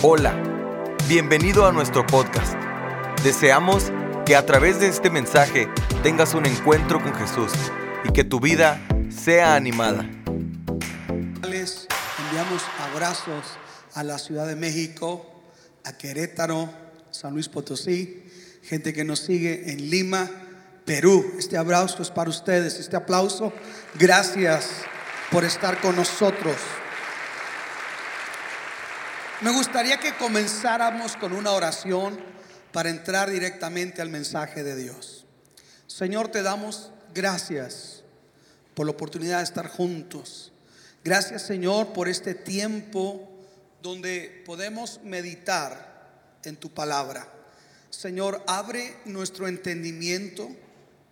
Hola, bienvenido a nuestro podcast. Deseamos que a través de este mensaje tengas un encuentro con Jesús y que tu vida sea animada. Les enviamos abrazos a la Ciudad de México, a Querétaro, San Luis Potosí, gente que nos sigue en Lima, Perú. Este abrazo es para ustedes, este aplauso. Gracias por estar con nosotros. Me gustaría que comenzáramos con una oración para entrar directamente al mensaje de Dios. Señor, te damos gracias por la oportunidad de estar juntos. Gracias, Señor, por este tiempo donde podemos meditar en tu palabra. Señor, abre nuestro entendimiento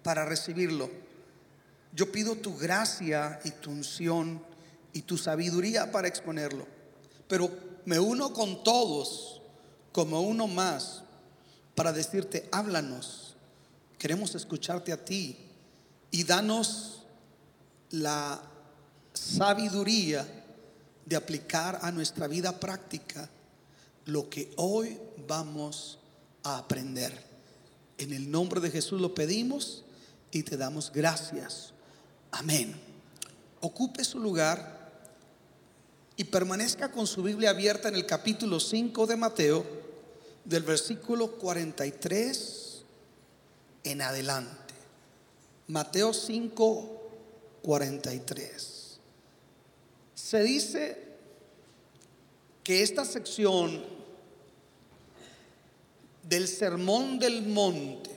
para recibirlo. Yo pido tu gracia y tu unción y tu sabiduría para exponerlo. Pero me uno con todos como uno más para decirte, háblanos, queremos escucharte a ti y danos la sabiduría de aplicar a nuestra vida práctica lo que hoy vamos a aprender. En el nombre de Jesús lo pedimos y te damos gracias. Amén. Ocupe su lugar y permanezca con su Biblia abierta en el capítulo 5 de Mateo, del versículo 43 en adelante. Mateo 5, 43. Se dice que esta sección del Sermón del Monte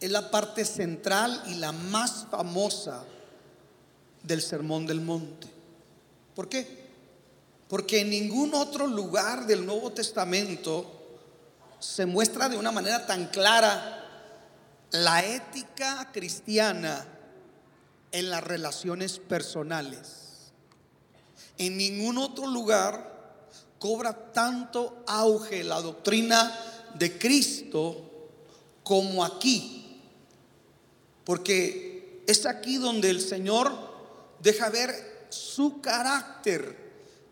es la parte central y la más famosa del Sermón del Monte. ¿Por qué? Porque en ningún otro lugar del Nuevo Testamento se muestra de una manera tan clara la ética cristiana en las relaciones personales. En ningún otro lugar cobra tanto auge la doctrina de Cristo como aquí. Porque es aquí donde el Señor deja ver su carácter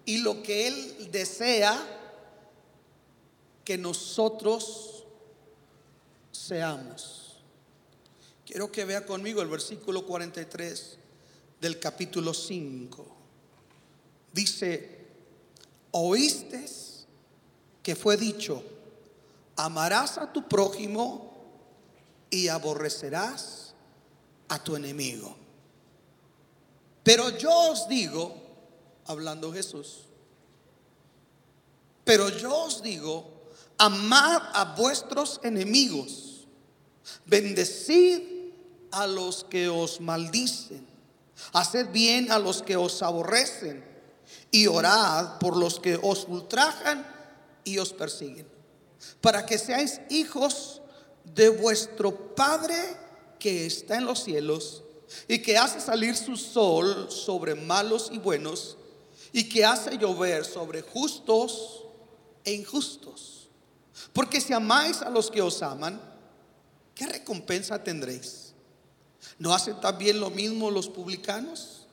y lo que Él desea que nosotros seamos. Quiero que vea conmigo el versículo 43 del capítulo 5. Dice, oíste que fue dicho, amarás a tu prójimo y aborrecerás a tu enemigo. Pero yo os digo, hablando Jesús, pero yo os digo, amad a vuestros enemigos, bendecid a los que os maldicen, haced bien a los que os aborrecen y orad por los que os ultrajan y os persiguen, para que seáis hijos de vuestro Padre que está en los cielos y que hace salir su sol sobre malos y buenos y que hace llover sobre justos e injustos. Porque si amáis a los que os aman, ¿qué recompensa tendréis? ¿No hacen también lo mismo los publicanos?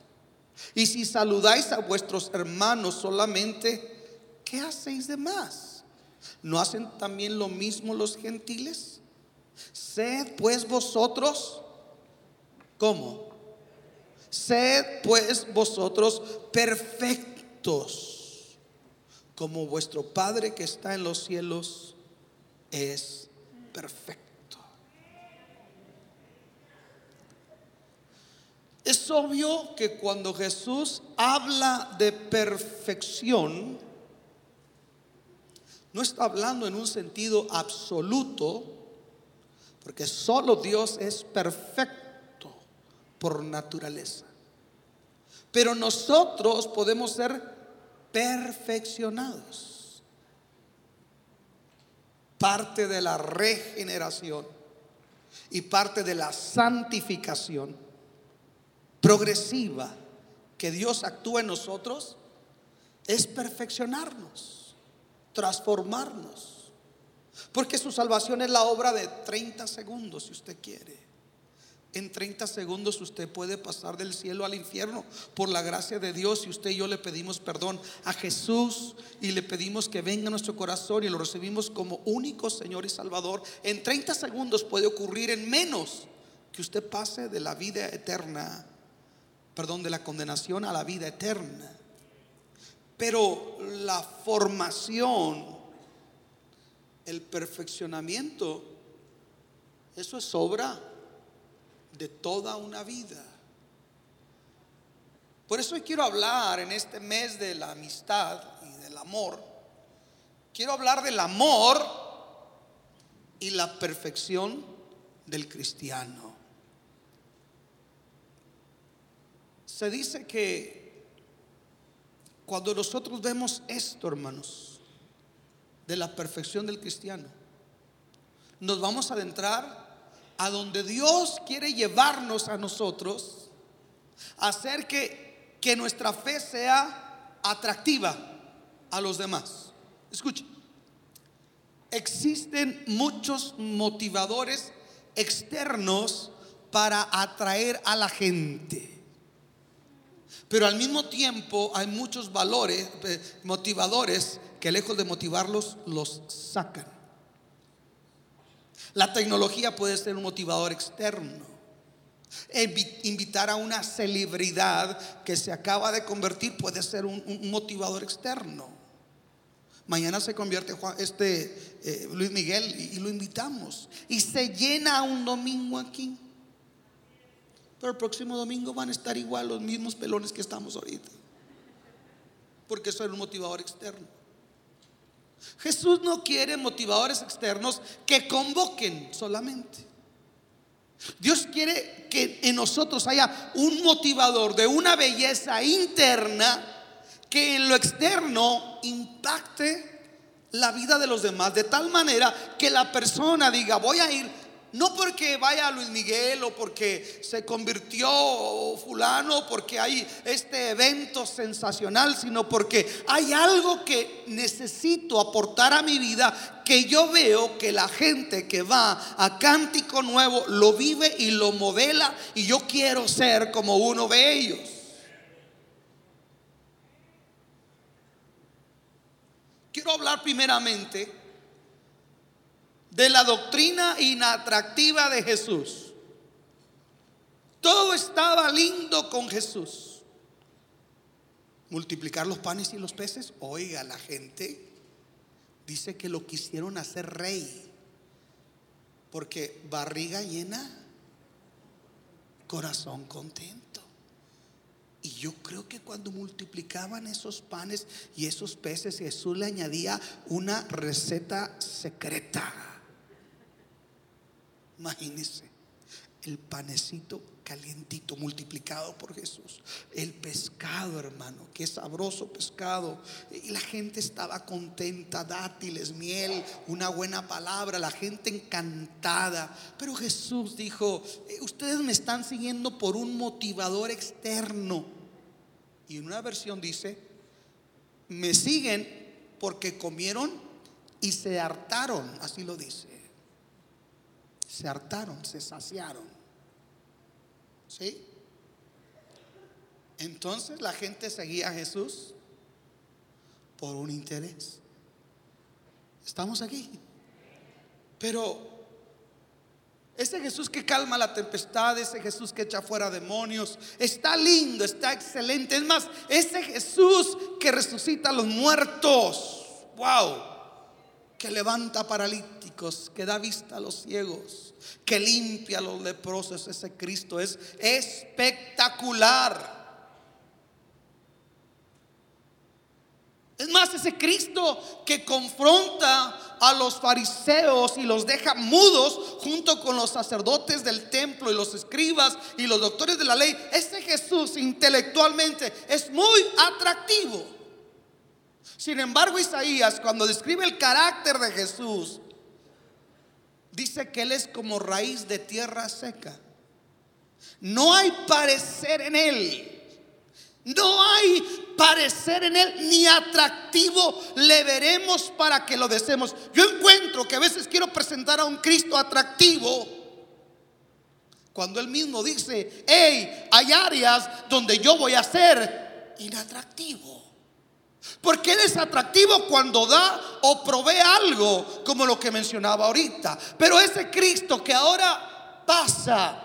Y si saludáis a vuestros hermanos solamente, ¿qué hacéis de más? ¿No hacen también lo mismo los gentiles? Sed pues vosotros ¿Cómo? Sed pues vosotros perfectos, como vuestro Padre que está en los cielos es perfecto. Es obvio que cuando Jesús habla de perfección, no está hablando en un sentido absoluto, porque solo Dios es perfecto por naturaleza. Pero nosotros podemos ser perfeccionados. Parte de la regeneración y parte de la santificación progresiva que Dios actúa en nosotros es perfeccionarnos, transformarnos. Porque su salvación es la obra de 30 segundos, si usted quiere. En 30 segundos usted puede pasar del cielo al infierno por la gracia de Dios y usted y yo le pedimos perdón a Jesús y le pedimos que venga a nuestro corazón y lo recibimos como único Señor y Salvador. En 30 segundos puede ocurrir en menos que usted pase de la vida eterna, perdón, de la condenación a la vida eterna. Pero la formación, el perfeccionamiento, eso es obra de toda una vida. Por eso quiero hablar en este mes de la amistad y del amor. Quiero hablar del amor y la perfección del cristiano. Se dice que cuando nosotros vemos esto, hermanos, de la perfección del cristiano, nos vamos a adentrar a donde Dios quiere llevarnos a nosotros, hacer que, que nuestra fe sea atractiva a los demás. Escuche, existen muchos motivadores externos para atraer a la gente. Pero al mismo tiempo hay muchos valores, eh, motivadores, que lejos de motivarlos, los sacan. La tecnología puede ser un motivador externo. Invitar a una celebridad que se acaba de convertir puede ser un, motivador externo. Mañana se convierte este eh, Luis Miguel y, y lo invitamos. Y se llena un domingo aquí. Pero el próximo domingo van a estar igual los mismos pelones que estamos ahorita. Porque eso es un motivador externo. Jesús no quiere motivadores externos que convoquen solamente. Dios quiere que en nosotros haya un motivador de una belleza interna que en lo externo impacte la vida de los demás, de tal manera que la persona diga, voy a ir no porque vaya Luis Miguel o porque se convirtió fulano, porque hay este evento sensacional, sino porque hay algo que necesito aportar a mi vida que yo veo que la gente que va a Cántico Nuevo lo vive y lo modela y yo quiero ser como uno de ellos. Quiero hablar primeramente de la doctrina inatractiva de Jesús. Todo estaba lindo con Jesús. Multiplicar los panes y los peces. Oiga, la gente dice que lo quisieron hacer rey. Porque barriga llena, corazón contento. Y yo creo que cuando multiplicaban esos panes y esos peces, Jesús le añadía una receta secreta. Imagínense el panecito calientito multiplicado por Jesús. El pescado, hermano, qué sabroso pescado. Y la gente estaba contenta, dátiles, miel, una buena palabra, la gente encantada. Pero Jesús dijo, eh, ustedes me están siguiendo por un motivador externo. Y en una versión dice, me siguen porque comieron y se hartaron, así lo dice se hartaron, se saciaron. ¿Sí? Entonces la gente seguía a Jesús por un interés. Estamos aquí. Pero ese Jesús que calma la tempestad, ese Jesús que echa fuera demonios, está lindo, está excelente. Es más, ese Jesús que resucita a los muertos. Wow que levanta que da vista a los ciegos, que limpia a los leprosos. Ese Cristo es espectacular. Es más, ese Cristo que confronta a los fariseos y los deja mudos junto con los sacerdotes del templo y los escribas y los doctores de la ley, ese Jesús intelectualmente es muy atractivo. Sin embargo, Isaías, cuando describe el carácter de Jesús, dice que Él es como raíz de tierra seca. No hay parecer en Él. No hay parecer en Él ni atractivo le veremos para que lo deseemos. Yo encuentro que a veces quiero presentar a un Cristo atractivo Cuando él mismo dice, hey, hay áreas donde yo voy a ser inatractivo. Porque Él es atractivo cuando da o provee algo, como lo que mencionaba ahorita. Pero ese Cristo que ahora pasa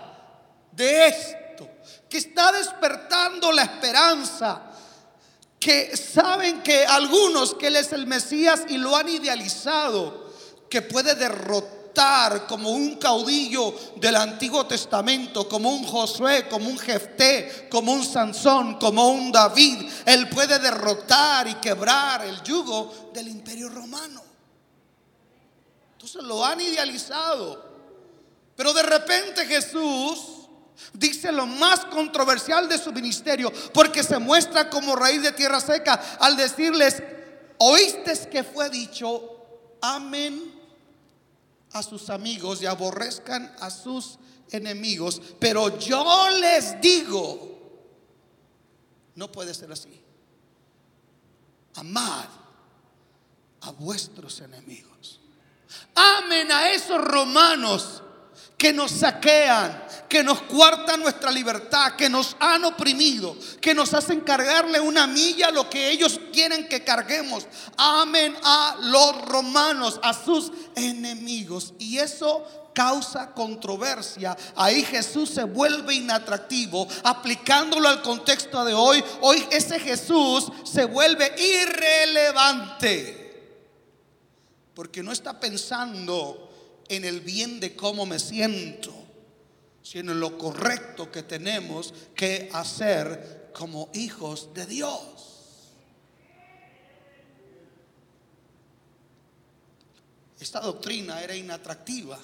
de esto, que está despertando la esperanza, que saben que algunos que Él es el Mesías y lo han idealizado, que puede derrotar como un caudillo del Antiguo Testamento, como un Josué, como un Jefté, como un Sansón, como un David. Él puede derrotar y quebrar el yugo del imperio romano. Entonces lo han idealizado. Pero de repente Jesús dice lo más controversial de su ministerio, porque se muestra como raíz de tierra seca al decirles, oíste que fue dicho, amén a sus amigos y aborrezcan a sus enemigos. Pero yo les digo, no puede ser así. Amad a vuestros enemigos. Amen a esos romanos que nos saquean, que nos cuartan nuestra libertad, que nos han oprimido, que nos hacen cargarle una milla lo que ellos quieren que carguemos. Amen a los romanos, a sus enemigos. Y eso causa controversia. Ahí Jesús se vuelve inatractivo. Aplicándolo al contexto de hoy, hoy ese Jesús se vuelve irrelevante. Porque no está pensando en el bien de cómo me siento, sino en lo correcto que tenemos que hacer como hijos de Dios. Esta doctrina era inatractiva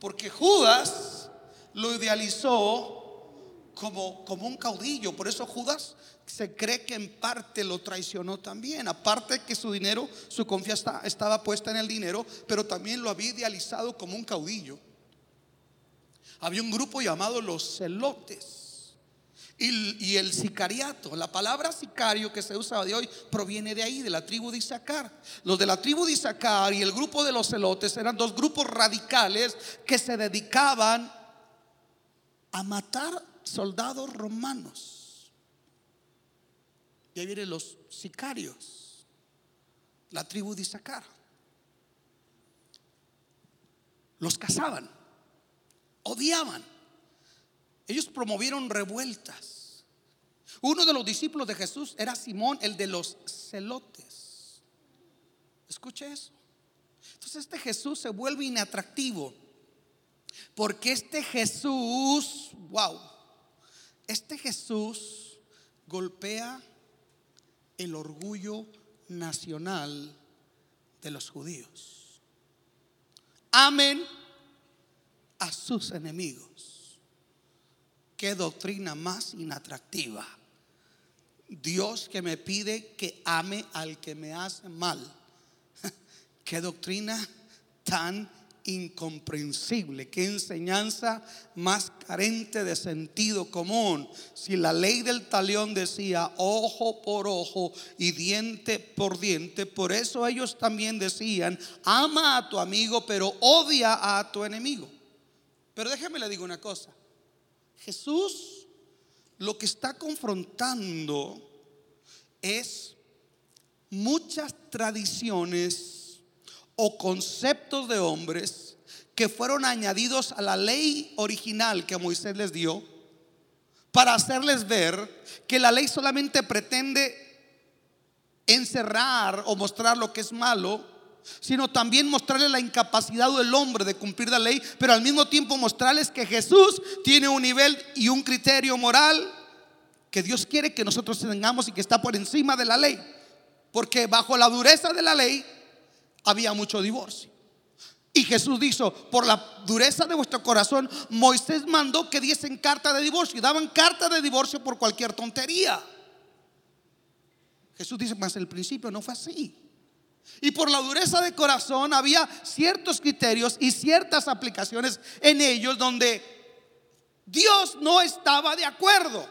porque Judas lo idealizó como, como un caudillo. Por eso Judas se cree que en parte lo traicionó también. Aparte que su dinero, su confianza estaba puesta en el dinero, pero también lo había idealizado como un caudillo. Había un grupo llamado los celotes. Y, el sicariato, la palabra sicario que se usa de hoy proviene de ahí, de la tribu de Isaacar. Los de la tribu de Isaacar y el grupo de los celotes eran dos grupos radicales que se dedicaban a matar soldados romanos. Y ahí vienen los sicarios, la tribu de Isaacar. Los cazaban, odiaban. Ellos promovieron revueltas. Uno de los discípulos de Jesús era Simón, el de los celotes. Escuche eso. Entonces este Jesús se vuelve inatractivo. Porque este Jesús, wow, este Jesús golpea el orgullo nacional de los judíos. Amen a sus enemigos. Qué doctrina más inatractiva. Dios que me pide que ame al que me hace mal. Qué doctrina tan incomprensible, qué enseñanza más carente de sentido común. Si la ley del talión decía ojo por ojo y diente por diente, por eso ellos también decían, ama a tu amigo, pero odia a tu enemigo. Pero déjeme le digo una cosa, Jesús lo que está confrontando es muchas tradiciones o conceptos de hombres que fueron añadidos a la ley original que Moisés les dio para hacerles ver que la ley solamente pretende encerrar o mostrar lo que es malo, sino también mostrarles la incapacidad del hombre de cumplir la ley, pero al mismo tiempo mostrarles que Jesús tiene un nivel y un criterio moral que Dios quiere que nosotros tengamos y que está por encima de la ley. Porque bajo la dureza de la ley había mucho divorcio. Y Jesús dijo, por la dureza de vuestro corazón, Moisés mandó que diesen carta de divorcio y daban carta de divorcio por cualquier tontería. Jesús dice, más el principio no fue así. Y por la dureza de corazón había ciertos criterios y ciertas aplicaciones en ellos donde Dios no estaba de acuerdo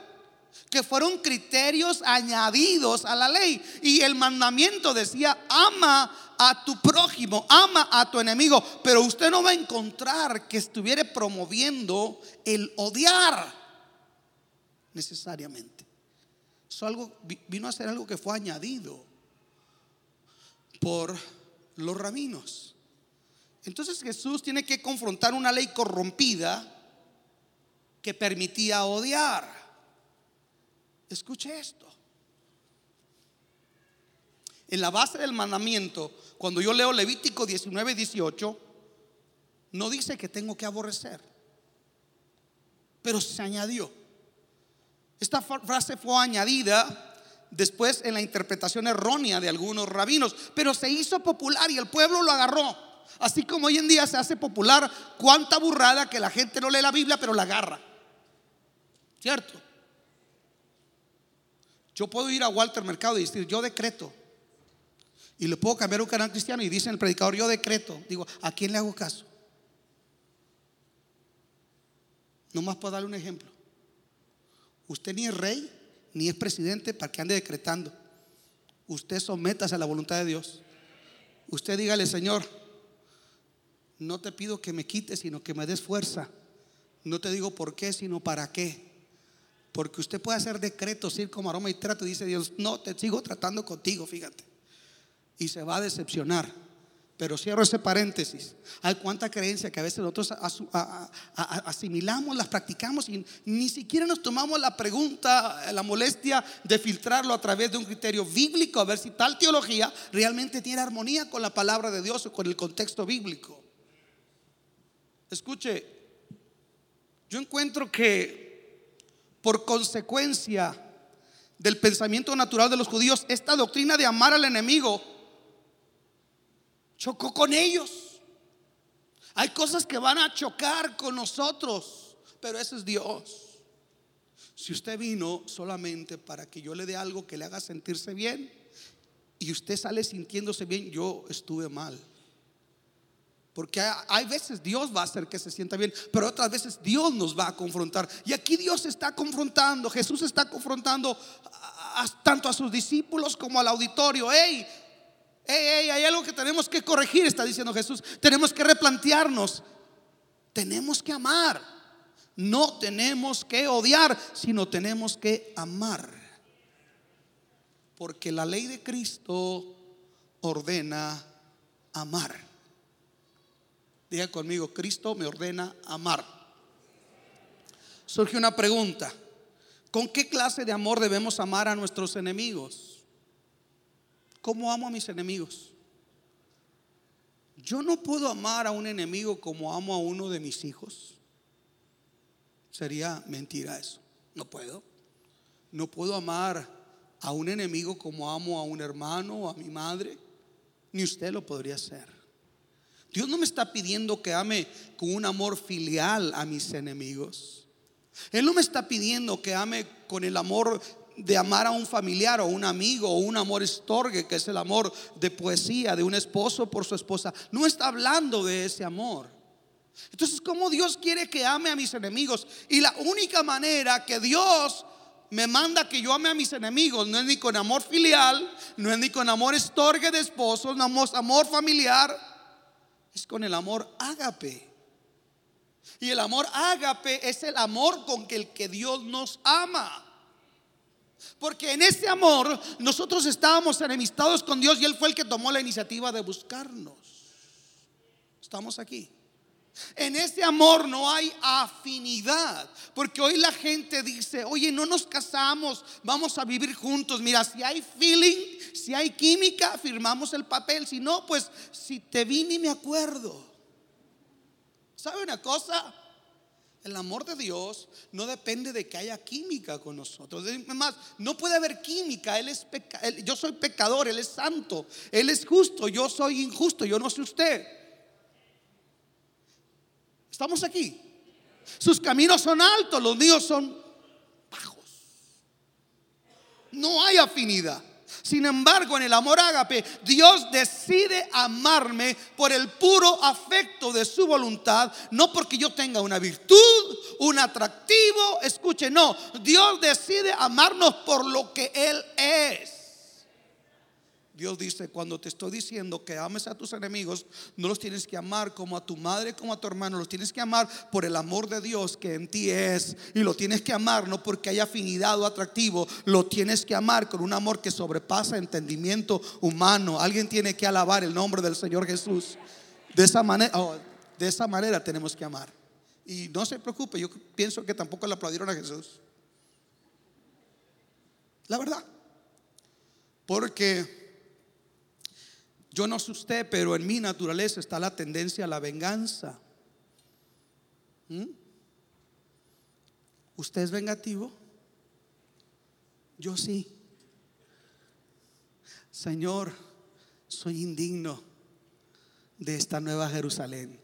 que fueron criterios añadidos a la ley. Y el mandamiento decía, ama a tu prójimo, ama a tu enemigo, pero usted no va a encontrar que estuviera promoviendo el odiar necesariamente. Eso algo, vino a ser algo que fue añadido por los rabinos. Entonces Jesús tiene que confrontar una ley corrompida que permitía odiar. Escuche esto. En la base del mandamiento, cuando yo leo Levítico 19 y 18, no dice que tengo que aborrecer, pero se añadió. Esta frase fue añadida después en la interpretación errónea de algunos rabinos, pero se hizo popular y el pueblo lo agarró. Así como hoy en día se hace popular cuánta burrada que la gente no lee la Biblia, pero la agarra. ¿Cierto? Yo puedo ir a Walter Mercado y decir, yo decreto. Y le puedo cambiar un canal cristiano y dice el predicador, yo decreto. Digo, ¿a quién le hago caso? Nomás puedo darle un ejemplo. Usted ni es rey ni es presidente para que ande decretando. Usted sométase a la voluntad de Dios. Usted dígale, Señor, no te pido que me quites, sino que me des fuerza. No te digo por qué, sino para qué. Porque usted puede hacer decretos, ir como aroma y trato, y dice Dios, no, te sigo tratando contigo, fíjate. Y se va a decepcionar. Pero cierro ese paréntesis. Hay cuánta creencia que a veces nosotros asimilamos, las practicamos y ni siquiera nos tomamos la pregunta, la molestia de filtrarlo a través de un criterio bíblico, a ver si tal teología realmente tiene armonía con la palabra de Dios o con el contexto bíblico. Escuche, yo encuentro que por consecuencia del pensamiento natural de los judíos, esta doctrina de amar al enemigo chocó con ellos. Hay cosas que van a chocar con nosotros, pero ese es Dios. Si usted vino solamente para que yo le dé algo que le haga sentirse bien y usted sale sintiéndose bien, yo estuve mal. Porque hay veces Dios va a hacer que se sienta bien, pero otras veces Dios nos va a confrontar. Y aquí Dios está confrontando, Jesús está confrontando tanto a sus discípulos como al auditorio. Hey, hay algo que tenemos que corregir, está diciendo Jesús. Tenemos que replantearnos. Tenemos que amar. No tenemos que odiar, sino tenemos que amar. Porque la ley de Cristo ordena amar. Diga conmigo, Cristo me ordena amar. Surge una pregunta. ¿Con qué clase de amor debemos amar a nuestros enemigos? ¿Cómo amo a mis enemigos? Yo no puedo amar a un enemigo como amo a uno de mis hijos. Sería mentira eso. No puedo. No puedo amar a un enemigo como amo a un hermano o a mi madre. Ni usted lo podría hacer. Dios no me está pidiendo que ame con un amor filial a mis enemigos. Él no me está pidiendo que ame con el amor de amar a un familiar o un amigo o un amor estorgue, que es el amor de poesía de un esposo por su esposa. No está hablando de ese amor. Entonces, ¿cómo Dios quiere que ame a mis enemigos? Y la única manera que Dios me manda que yo ame a mis enemigos no es ni con amor filial, no es ni con amor estorgue de esposos, no es amor familiar es con el amor ágape. Y el amor ágape es el amor con el que Dios nos ama. Porque en ese amor nosotros estábamos enemistados con Dios y Él fue el que tomó la iniciativa de buscarnos. Estamos aquí. En ese amor no hay afinidad, porque hoy la gente dice, oye, no nos casamos, vamos a vivir juntos. Mira, si hay feeling, si hay química, firmamos el papel. Si no, pues si te vi ni me acuerdo. ¿Sabe una cosa? El amor de Dios no depende de que haya química con nosotros. Además, no puede haber química. Él es yo soy pecador, Él es santo, Él es justo, yo soy injusto, yo no soy usted. Estamos aquí. Sus caminos son altos, los míos son bajos. No hay afinidad. Sin embargo, en el amor ágape, Dios decide amarme por el puro afecto de su voluntad, no porque yo tenga una virtud, un atractivo. Escuche, no, Dios decide amarnos por lo que Él es. Dios dice, cuando te estoy diciendo que ames a tus enemigos, no los tienes que amar como a tu madre, como a tu hermano, los tienes que amar por el amor de Dios que en ti es. Y lo tienes que amar no porque haya afinidad o atractivo, lo tienes que amar con un amor que sobrepasa entendimiento humano. Alguien tiene que alabar el nombre del Señor Jesús. De esa manera, oh, de esa manera tenemos que amar. Y no se preocupe, yo pienso que tampoco le aplaudieron a Jesús. La verdad. Porque yo no sé usted, pero en mi naturaleza está la tendencia a la venganza. ¿Mm? ¿Usted es vengativo? Yo sí. Señor, soy indigno de esta nueva Jerusalén,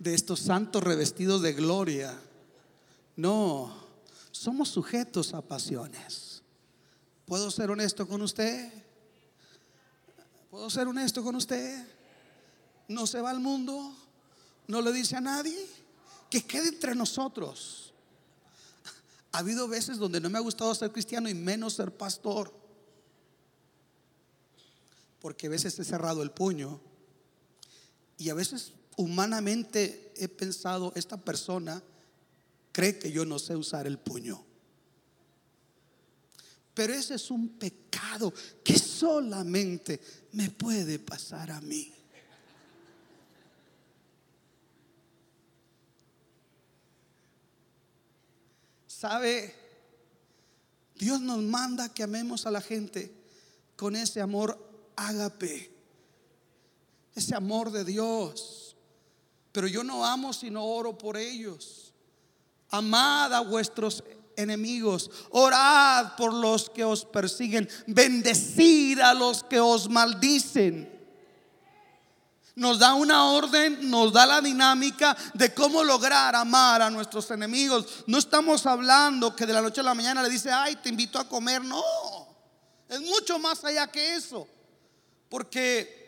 de estos santos revestidos de gloria. No, somos sujetos a pasiones. ¿Puedo ser honesto con usted? ¿Puedo ser honesto con usted? No se va al mundo, no le dice a nadie, que quede entre nosotros. Ha habido veces donde no me ha gustado ser cristiano y menos ser pastor. Porque a veces he cerrado el puño y a veces humanamente he pensado, esta persona cree que yo no sé usar el puño. Pero ese es un pecado que solamente me puede pasar a mí. ¿Sabe? Dios nos manda que amemos a la gente con ese amor ágape, ese amor de Dios. Pero yo no amo sino oro por ellos. Amad a vuestros enemigos, orad por los que os persiguen, bendecid a los que os maldicen. Nos da una orden, nos da la dinámica de cómo lograr amar a nuestros enemigos. No estamos hablando que de la noche a la mañana le dice, ay, te invito a comer. No, es mucho más allá que eso. Porque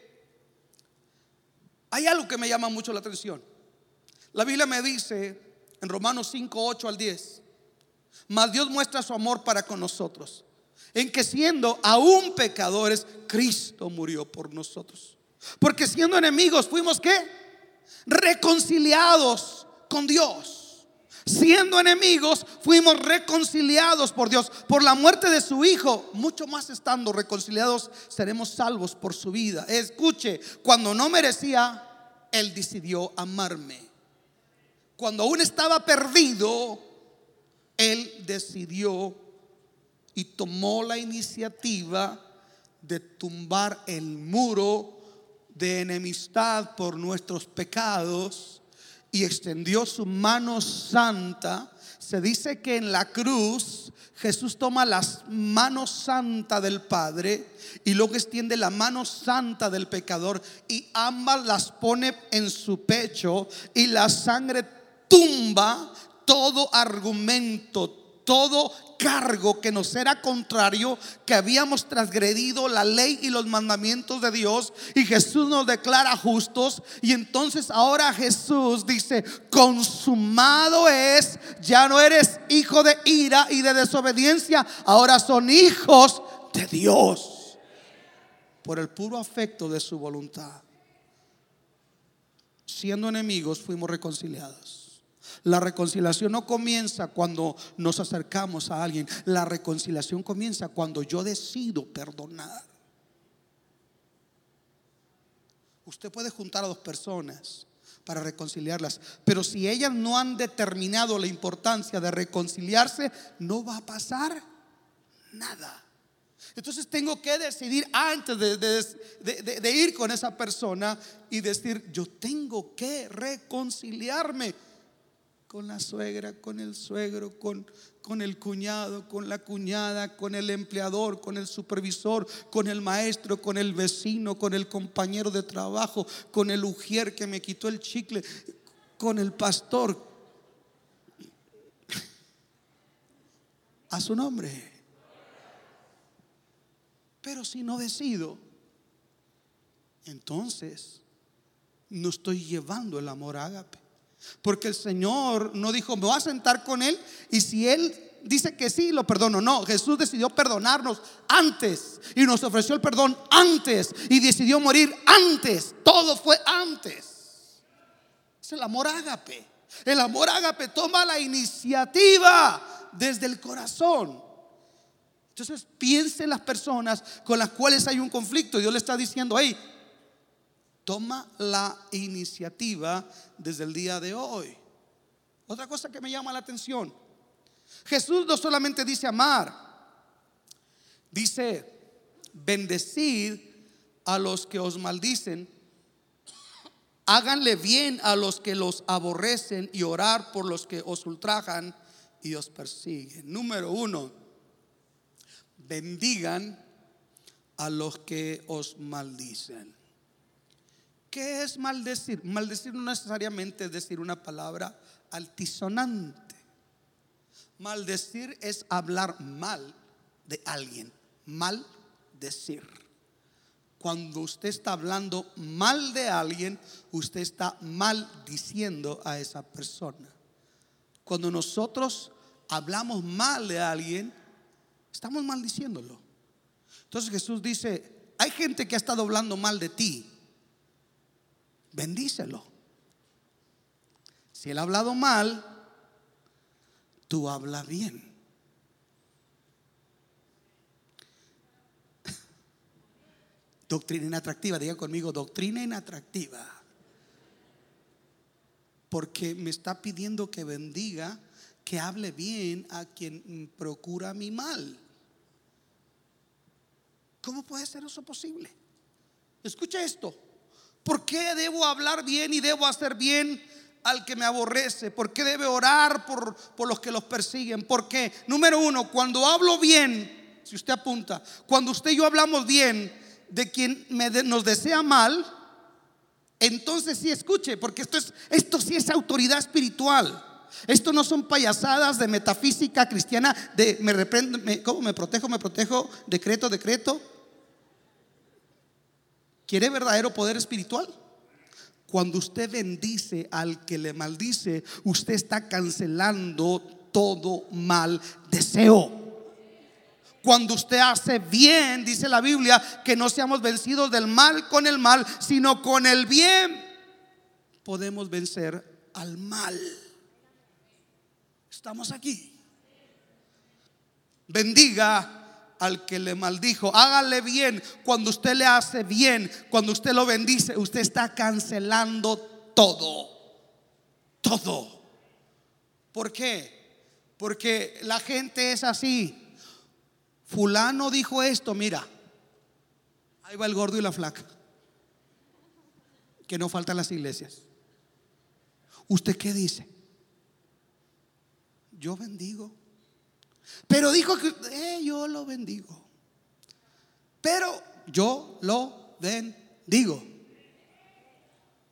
hay algo que me llama mucho la atención. La Biblia me dice en Romanos 5, 8 al 10, mas Dios muestra su amor para con nosotros. En que siendo aún pecadores, Cristo murió por nosotros. Porque siendo enemigos fuimos qué? Reconciliados con Dios. Siendo enemigos fuimos reconciliados por Dios. Por la muerte de su Hijo, mucho más estando reconciliados, seremos salvos por su vida. Escuche, cuando no merecía, Él decidió amarme. Cuando aún estaba perdido, él decidió y tomó la iniciativa de tumbar el muro de enemistad por nuestros pecados y extendió su mano santa. Se dice que en la cruz Jesús toma las manos santa del Padre y luego extiende la mano santa del pecador y ambas las pone en su pecho y la sangre tumba todo argumento, todo cargo que nos era contrario, que habíamos transgredido la ley y los mandamientos de Dios y Jesús nos declara justos y entonces ahora Jesús dice, consumado es, ya no eres hijo de ira y de desobediencia, ahora son hijos de Dios por el puro afecto de su voluntad. Siendo enemigos fuimos reconciliados. La reconciliación no comienza cuando nos acercamos a alguien. La reconciliación comienza cuando yo decido perdonar. Usted puede juntar a dos personas para reconciliarlas, pero si ellas no han determinado la importancia de reconciliarse, no va a pasar nada. Entonces tengo que decidir antes de, de ir con esa persona y decir, yo tengo que reconciliarme con la suegra, con el suegro, con, con el cuñado, con la cuñada, con el empleador, con el supervisor, con el maestro, con el vecino, con el compañero de trabajo, con el ujier que me quitó el chicle, con el pastor. A su nombre. Pero si no decido, entonces no estoy llevando el amor ágape. Porque el Señor no dijo, me voy a sentar con Él y si Él dice que sí, lo perdono. No, Jesús decidió perdonarnos antes y nos ofreció el perdón antes y decidió morir antes. Todo fue antes. Es el amor ágape. El amor ágape toma la iniciativa desde el corazón. Entonces piense en las personas con las cuales hay un conflicto. Dios le está diciendo, hey, toma la iniciativa desde el día de hoy. Otra cosa que me llama la atención. Jesús no solamente dice amar, dice bendecir a los que os maldicen, háganle bien a los que los aborrecen y orar por los que os ultrajan y os persiguen. Número uno, bendigan a los que os maldicen. ¿Qué es maldecir? Maldecir no necesariamente es decir una palabra altisonante. Maldecir es hablar mal de alguien. Mal decir. Cuando usted está hablando mal de alguien, usted está maldiciendo a esa persona. Cuando nosotros hablamos mal de alguien, Estamos maldiciéndolo. Entonces Jesús dice, hay gente que ha estado hablando mal de ti. Bendícelo. Si él ha hablado mal, tú habla bien. Doctrina inatractiva, diga conmigo, doctrina inatractiva. Porque me está pidiendo que bendiga que hable bien a quien procura mi mal. ¿Cómo puede ser eso posible? Escucha esto. ¿Por qué debo hablar bien y debo hacer bien al que me aborrece? ¿Por qué debe orar por, por los que los persiguen? Porque, número uno, cuando hablo bien, si usted apunta, cuando usted y yo hablamos bien de quien nos desea mal, entonces sí escuche, porque esto, es, esto sí es autoridad espiritual. Esto no son payasadas de metafísica cristiana de me reprendo, me, ¿cómo me protejo? Me protejo, decreto, decreto. ¿Quiere verdadero poder espiritual? Cuando usted bendice al que le maldice, usted está cancelando todo mal deseo. Cuando usted hace bien, dice la Biblia, que no seamos vencidos del mal con el mal, sino con el bien, podemos vencer al mal. Estamos aquí. Bendiga al que le maldijo. Hágale bien. Cuando usted le hace bien, cuando usted lo bendice, usted está cancelando todo. Todo. ¿Por qué? Porque la gente es así. Fulano dijo esto, mira. Ahí va el gordo y la flaca. Que no faltan las iglesias. ¿Usted qué dice? yo bendigo. Pero dijo que eh, yo lo bendigo. Pero yo lo bendigo.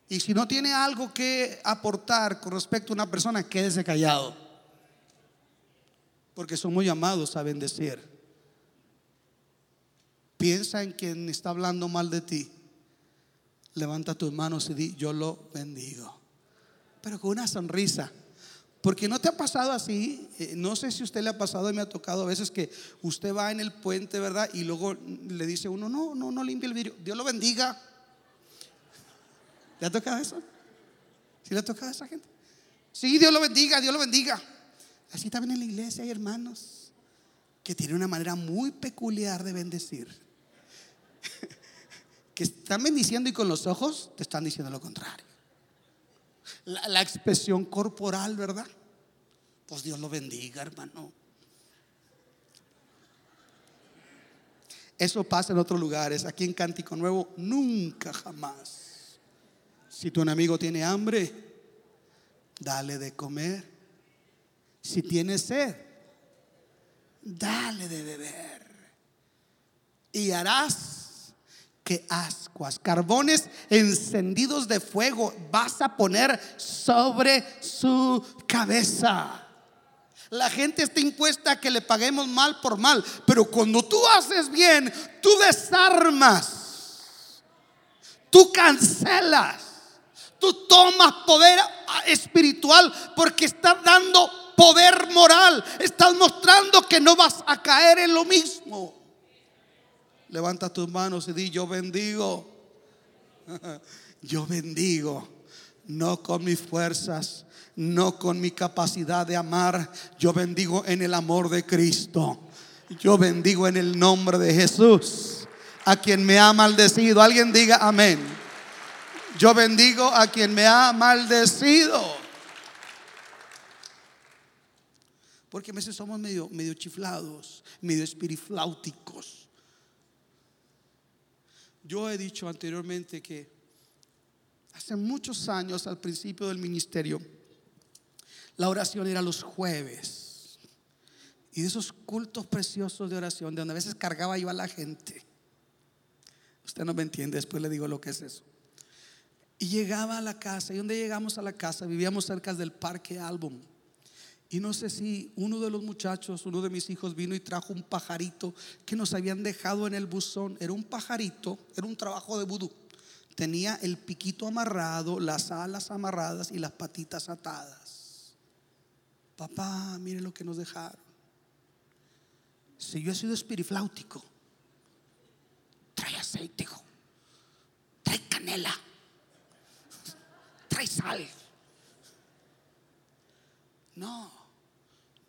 Y si no tiene algo que aportar con respecto a una persona, quédese callado. Porque somos llamados a bendecir. Piensa en quien está hablando mal de ti. Levanta tus manos y di, yo lo bendigo. Pero con una sonrisa. Porque no te ha pasado así, eh, no sé si usted le ha pasado, me ha tocado a veces que usted va en el puente, ¿verdad? Y luego le dice uno, no, no, no limpie el vidrio, Dios lo bendiga. ¿Le ha tocado eso? ¿Sí le ha tocado a esa gente? Sí, Dios lo bendiga, Dios lo bendiga. Así también en la iglesia hay hermanos que tienen una manera muy peculiar de bendecir. que están bendiciendo y con los ojos te están diciendo lo contrario la, expresión corporal, ¿verdad? Pues Dios lo bendiga, hermano. Eso pasa en otros lugares. Aquí en Cántico Nuevo, nunca jamás. Si tu enemigo tiene hambre, dale de comer. Si tiene sed, dale de beber. Y harás que ascuas, carbones encendidos de fuego vas a poner sobre su cabeza. La gente está impuesta a que le paguemos mal por mal, pero cuando tú haces bien, tú desarmas, tú cancelas, tú tomas poder espiritual porque estás dando poder moral. Estás mostrando que no vas a caer en lo mismo. Levanta tus manos y di, yo bendigo. Yo bendigo. No con mis fuerzas, no con mi capacidad de amar. Yo bendigo en el amor de Cristo. Yo bendigo en el nombre de Jesús. A quien me ha maldecido. Alguien diga amén. Yo bendigo a quien me ha maldecido. Porque a veces somos medio, medio chiflados, medio espirifláuticos. Yo he dicho anteriormente que hace muchos años, al principio del ministerio, la oración era los jueves. Y de esos cultos preciosos de oración, de donde a veces cargaba yo a la gente. Usted no me entiende, después le digo lo que es eso. Y llegaba a la casa, y donde llegamos a la casa, vivíamos cerca del Parque Álbum. Y no sé si uno de los muchachos, uno de mis hijos vino y trajo un pajarito que nos habían dejado en el buzón. Era un pajarito, era un trabajo de vudú. Tenía el piquito amarrado, las alas amarradas y las patitas atadas. Papá, mire lo que nos dejaron. Si yo he sido espirifláutico, trae aceite, hijo. Trae canela. Trae sal. No.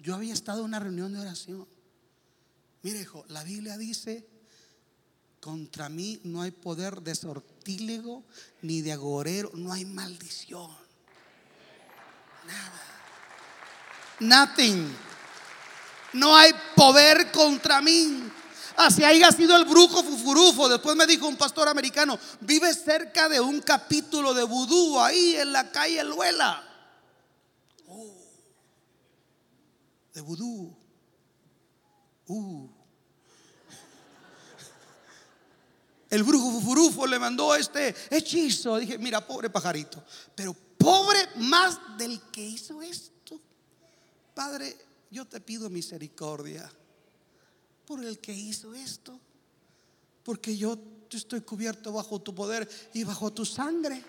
Yo había estado en una reunión de oración. Mire, hijo, la Biblia dice, contra mí no hay poder de sortílego ni de agorero, no hay maldición. Nada. Nothing. No hay poder contra mí. Así haya sido el brujo fufurufo. Después me dijo un pastor americano, vive cerca de un capítulo de vudú ahí en la calle Luela. De vudú. Uh. El brujo fufurufo le mandó este hechizo. Dije, mira, pobre pajarito. Pero pobre más del que hizo esto. Padre, yo te pido misericordia por el que hizo esto. Porque yo estoy cubierto bajo tu poder y bajo tu sangre.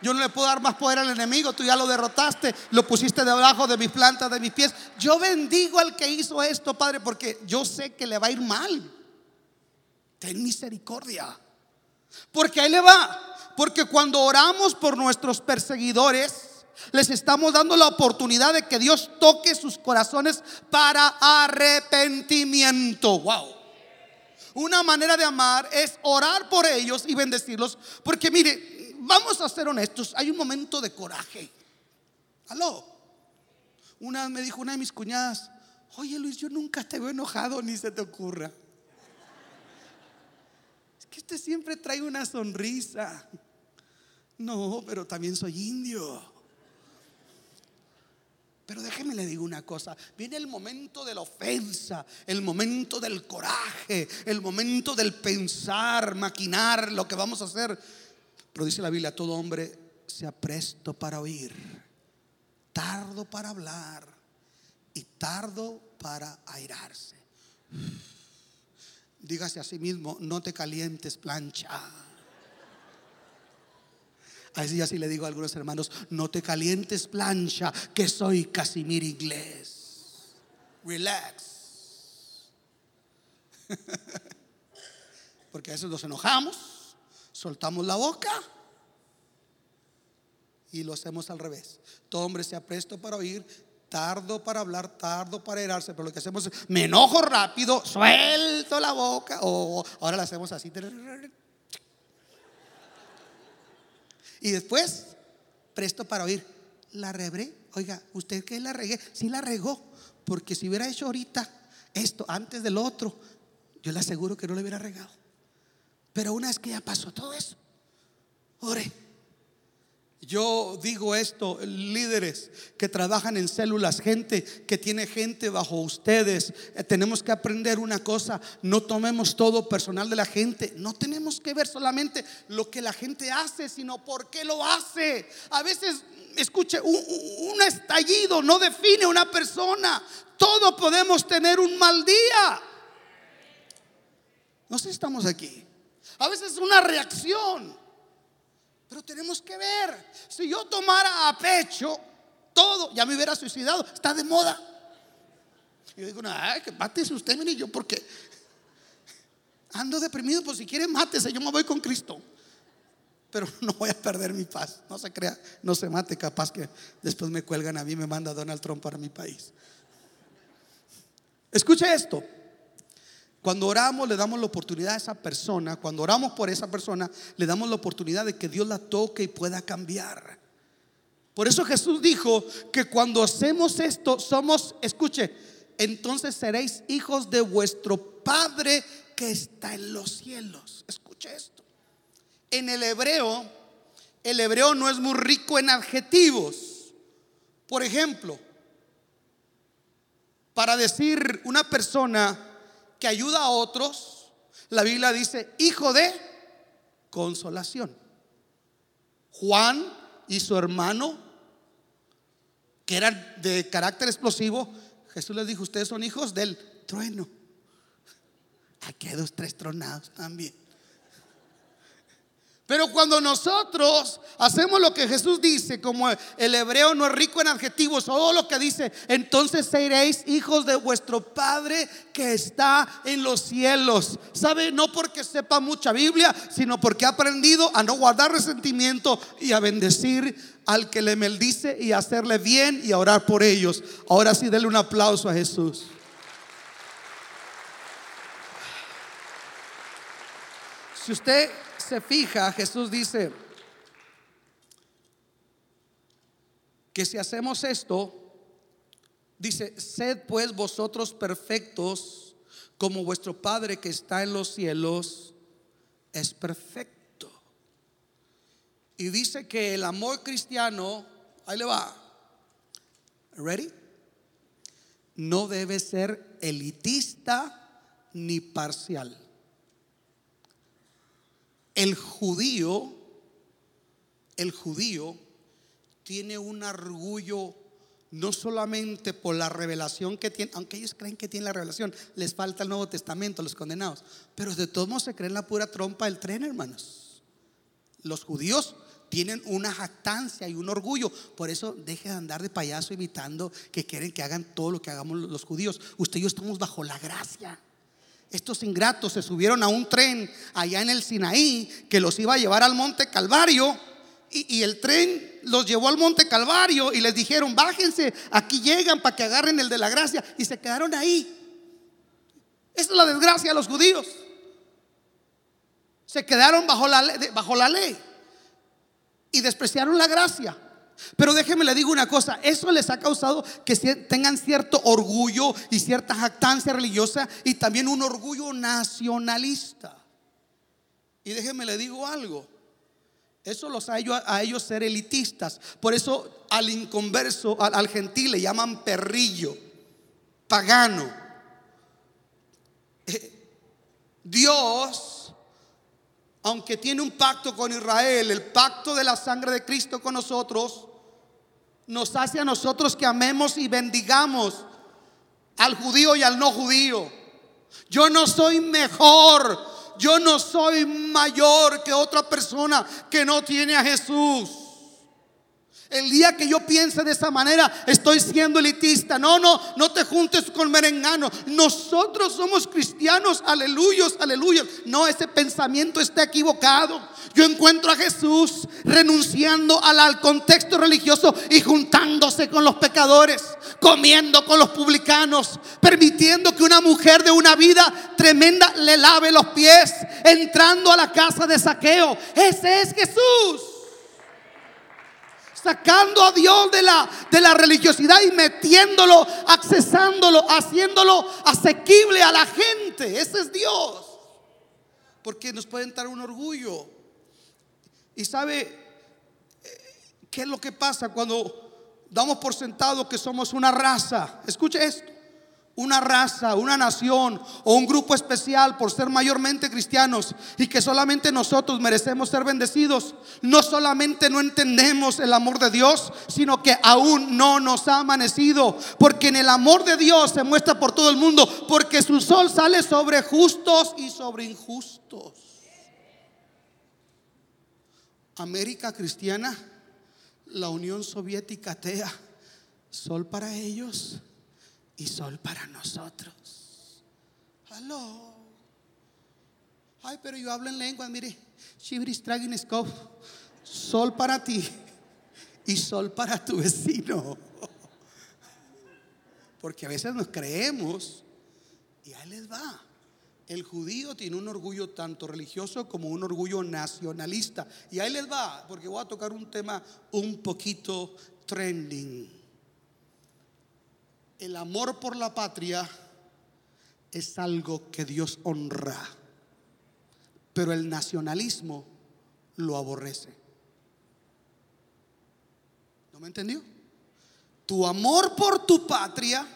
Yo no le puedo dar más poder al enemigo. Tú ya lo derrotaste. Lo pusiste debajo de mis plantas, de mis pies. Yo bendigo al que hizo esto, Padre, porque yo sé que le va a ir mal. Ten misericordia. Porque ahí le va. Porque cuando oramos por nuestros perseguidores, les estamos dando la oportunidad de que Dios toque sus corazones para arrepentimiento. Wow. Una manera de amar es orar por ellos y bendecirlos. Porque mire, vamos a ser honestos, hay un momento de coraje. Aló. Una me dijo una de mis cuñadas, oye Luis, yo nunca te veo enojado ni se te ocurra. Es que usted siempre trae una sonrisa. No, pero también soy indio. Pero déjeme le digo una cosa, viene el momento de la ofensa, el momento del coraje, el momento del pensar, maquinar lo que vamos a hacer. Pero dice la Biblia, todo hombre sea presto para oír, tardo para hablar y tardo para airarse. Dígase a sí mismo, no te calientes plancha. Así así le digo a algunos hermanos, no te calientes plancha, que soy Casimir inglés. Relax. Porque a veces nos enojamos soltamos la boca y lo hacemos al revés. Todo hombre sea presto para oír, tardo para hablar, tardo para herarse, pero lo que hacemos es, me enojo rápido, suelto la boca, o ahora lo hacemos así. Y después, presto para oír, la rebré. Oiga, ¿usted qué la regué? Sí la regó, porque si hubiera hecho ahorita esto antes del otro, yo le aseguro que no le hubiera regado. Pero una vez que ya pasó todo eso, ore. Yo digo esto, líderes que trabajan en células, gente que tiene gente bajo ustedes, eh, tenemos que aprender una cosa, no tomemos todo personal de la gente, no tenemos que ver solamente lo que la gente hace, sino por qué lo hace. A veces, escuche, un, un estallido no define una persona, todos podemos tener un mal día. No sé si estamos aquí. A veces es una reacción. Pero tenemos que ver, si yo tomara a pecho todo. Ya me hubiera suicidado. Está de moda. Yo digo, ay, que mátese usted, mire, yo porque ando deprimido, pues si quiere mátese, yo me voy con Cristo. Pero no voy a perder mi paz. No se crea, no se mate, capaz que después me cuelgan a mí, me manda Donald Trump para mi país. Escuche esto. Cuando oramos le damos la oportunidad a esa persona, cuando oramos por esa persona, le damos la oportunidad de que Dios la toque y pueda cambiar. Por eso Jesús dijo que cuando hacemos esto somos, escuche, entonces seréis hijos de vuestro Padre que está en los cielos. Escuche esto. En el hebreo, el hebreo no es muy rico en adjetivos. Por ejemplo, para decir una persona que ayuda a otros, la Biblia dice, hijo de consolación. Juan y su hermano, que eran de carácter explosivo, Jesús les dijo, ustedes son hijos del trueno. Aquí hay dos, tres tronados también. Pero cuando nosotros hacemos lo que Jesús dice, como el hebreo no es rico en adjetivos, todo lo que dice, entonces seréis hijos de vuestro Padre que está en los cielos. ¿Sabe? No porque sepa mucha Biblia, sino porque ha aprendido a no guardar resentimiento y a bendecir al que le maldice y a hacerle bien y a orar por ellos. Ahora sí, denle un aplauso a Jesús. Si usted se fija, Jesús dice que si hacemos esto, dice, sed pues vosotros perfectos como vuestro Padre que está en los cielos es perfecto. Y dice que el amor cristiano, ahí le va, ¿ready? No debe ser elitista ni parcial el judío, el judío tiene un orgullo no solamente por la revelación que tiene, aunque ellos creen que tiene la revelación, les falta el Nuevo Testamento, los condenados, pero de todos modos se creen la pura trompa del tren, hermanos. Los judíos tienen una jactancia y un orgullo, por eso deje de andar de payaso imitando que quieren que hagan todo lo que hagamos los judíos. Usted y yo estamos bajo la gracia. Estos ingratos se subieron a un tren allá en el Sinaí que los iba a llevar al monte Calvario. Y, el tren los llevó al monte Calvario y les dijeron, bájense, aquí llegan para que agarren el de la gracia. Y se quedaron ahí. Esa es la desgracia de los judíos. Se quedaron bajo la, bajo la ley y despreciaron la gracia. Pero déjeme le digo una cosa, eso les ha causado que tengan cierto orgullo y cierta jactancia religiosa y también un orgullo nacionalista. Y déjeme le digo algo, eso los ha hecho a ellos ser elitistas. Por eso al inconverso, al, al gentil le llaman perrillo, pagano. Eh, Dios aunque tiene un pacto con Israel, el pacto de la sangre de Cristo con nosotros, nos hace a nosotros que amemos y bendigamos al judío y al no judío. Yo no soy mejor, yo no soy mayor que otra persona que no tiene a Jesús. El día que yo piense de esa manera, estoy siendo elitista. No, no, no te juntes con merengano. Nosotros somos cristianos, aleluyos, aleluyos. No, ese pensamiento está equivocado. Yo encuentro a Jesús renunciando al, contexto religioso y juntándose con los pecadores, comiendo con los publicanos, permitiendo que una mujer de una vida tremenda le lave los pies, entrando a la casa de saqueo. Ese es Jesús sacando a Dios de la, de la religiosidad y metiéndolo, accesándolo, haciéndolo asequible a la gente. Ese es Dios. Porque nos puede entrar un orgullo. Y sabe eh, qué es lo que pasa cuando damos por sentado que somos una raza. Escuche esto una raza, una nación o un grupo especial por ser mayormente cristianos y que solamente nosotros merecemos ser bendecidos, no solamente no entendemos el amor de Dios, sino que aún no nos ha amanecido, porque en el amor de Dios se muestra por todo el mundo, porque su sol sale sobre justos y sobre injustos. América cristiana, la Unión Soviética atea, sol para ellos y sol para nosotros. Aló. Ay, pero yo hablo en lengua, mire. Shibris Sol para ti y sol para tu vecino. Porque a veces nos creemos y ahí les va. El judío tiene un orgullo tanto religioso como un orgullo nacionalista. Y ahí les va, porque voy a tocar un tema un poquito trending. El amor por la patria es algo que Dios honra, pero el nacionalismo lo aborrece. ¿No me entendió? Tu amor por tu patria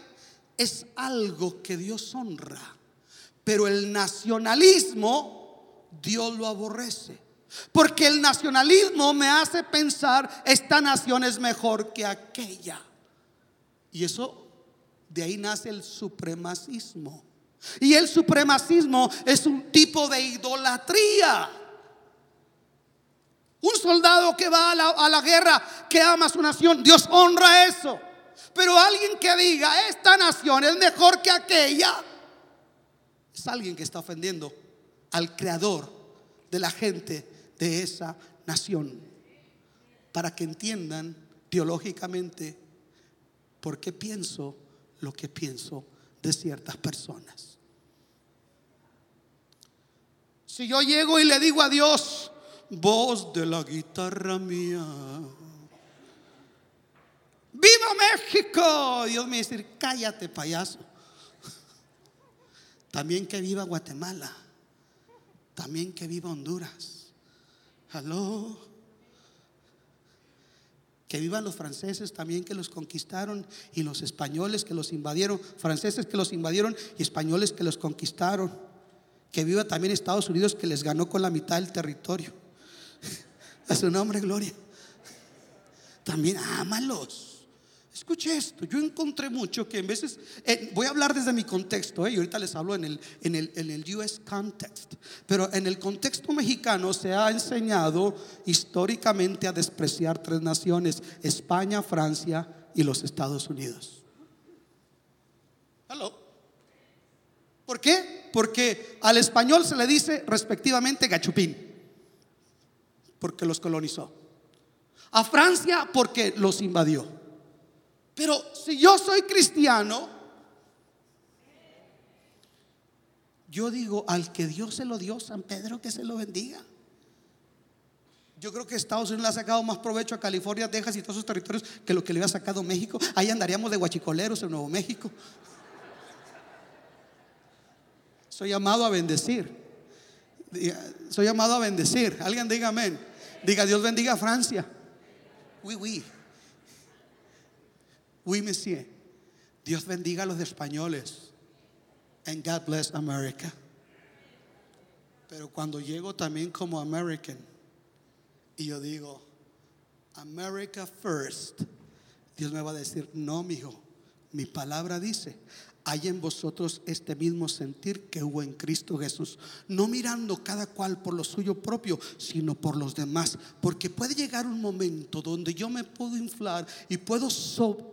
es algo que Dios honra, pero el nacionalismo Dios lo aborrece. Porque el nacionalismo me hace pensar, esta nación es mejor que aquella. Y eso, de ahí nace el supremacismo. Y el supremacismo es un tipo de idolatría. Un soldado que va a la, guerra, que ama a su nación, Dios honra eso. Pero alguien que diga, esta nación es mejor que aquella, es alguien que está ofendiendo al creador de la gente de esa nación. Para que entiendan teológicamente por qué pienso lo que pienso de ciertas personas. Si yo llego y le digo a Dios, voz de la guitarra mía, ¡Viva México! Dios me dice, cállate payaso. También que viva Guatemala. También que viva Honduras. Aló. Que vivan los franceses también que los conquistaron y los españoles que los invadieron. Franceses que los invadieron y españoles que los conquistaron. Que viva también Estados Unidos que les ganó con la mitad del territorio. A su nombre, gloria. También ámalos. Escuche esto, yo encontré mucho que en veces, eh, voy a hablar desde mi contexto, eh, y ahorita les hablo en el, en, el, en el US context, pero en el contexto mexicano se ha enseñado históricamente a despreciar tres naciones, España, Francia y los Estados Unidos. Hello. ¿Por qué? Porque al español se le dice respectivamente gachupín, porque los colonizó. A Francia porque los invadió. Pero si yo soy cristiano, yo digo, al que Dios se lo dio, San Pedro que se lo bendiga. Yo creo que Estados Unidos le ha sacado más provecho a California, Texas y todos esos territorios que lo que le había sacado México. Ahí andaríamos de guachicoleros en Nuevo México. Soy llamado a bendecir. Soy llamado a bendecir. Alguien diga amén. Diga Dios bendiga a Francia. Oui, oui. Oui, monsieur. Dios bendiga a los españoles. And God bless America. Pero cuando llego también como American y yo digo, America first, Dios me va a decir, no, mijo, mi palabra dice, hay en vosotros este mismo sentir que hubo en Cristo Jesús, no mirando cada cual por lo suyo propio, sino por los demás, porque puede llegar un momento donde yo me puedo inflar y puedo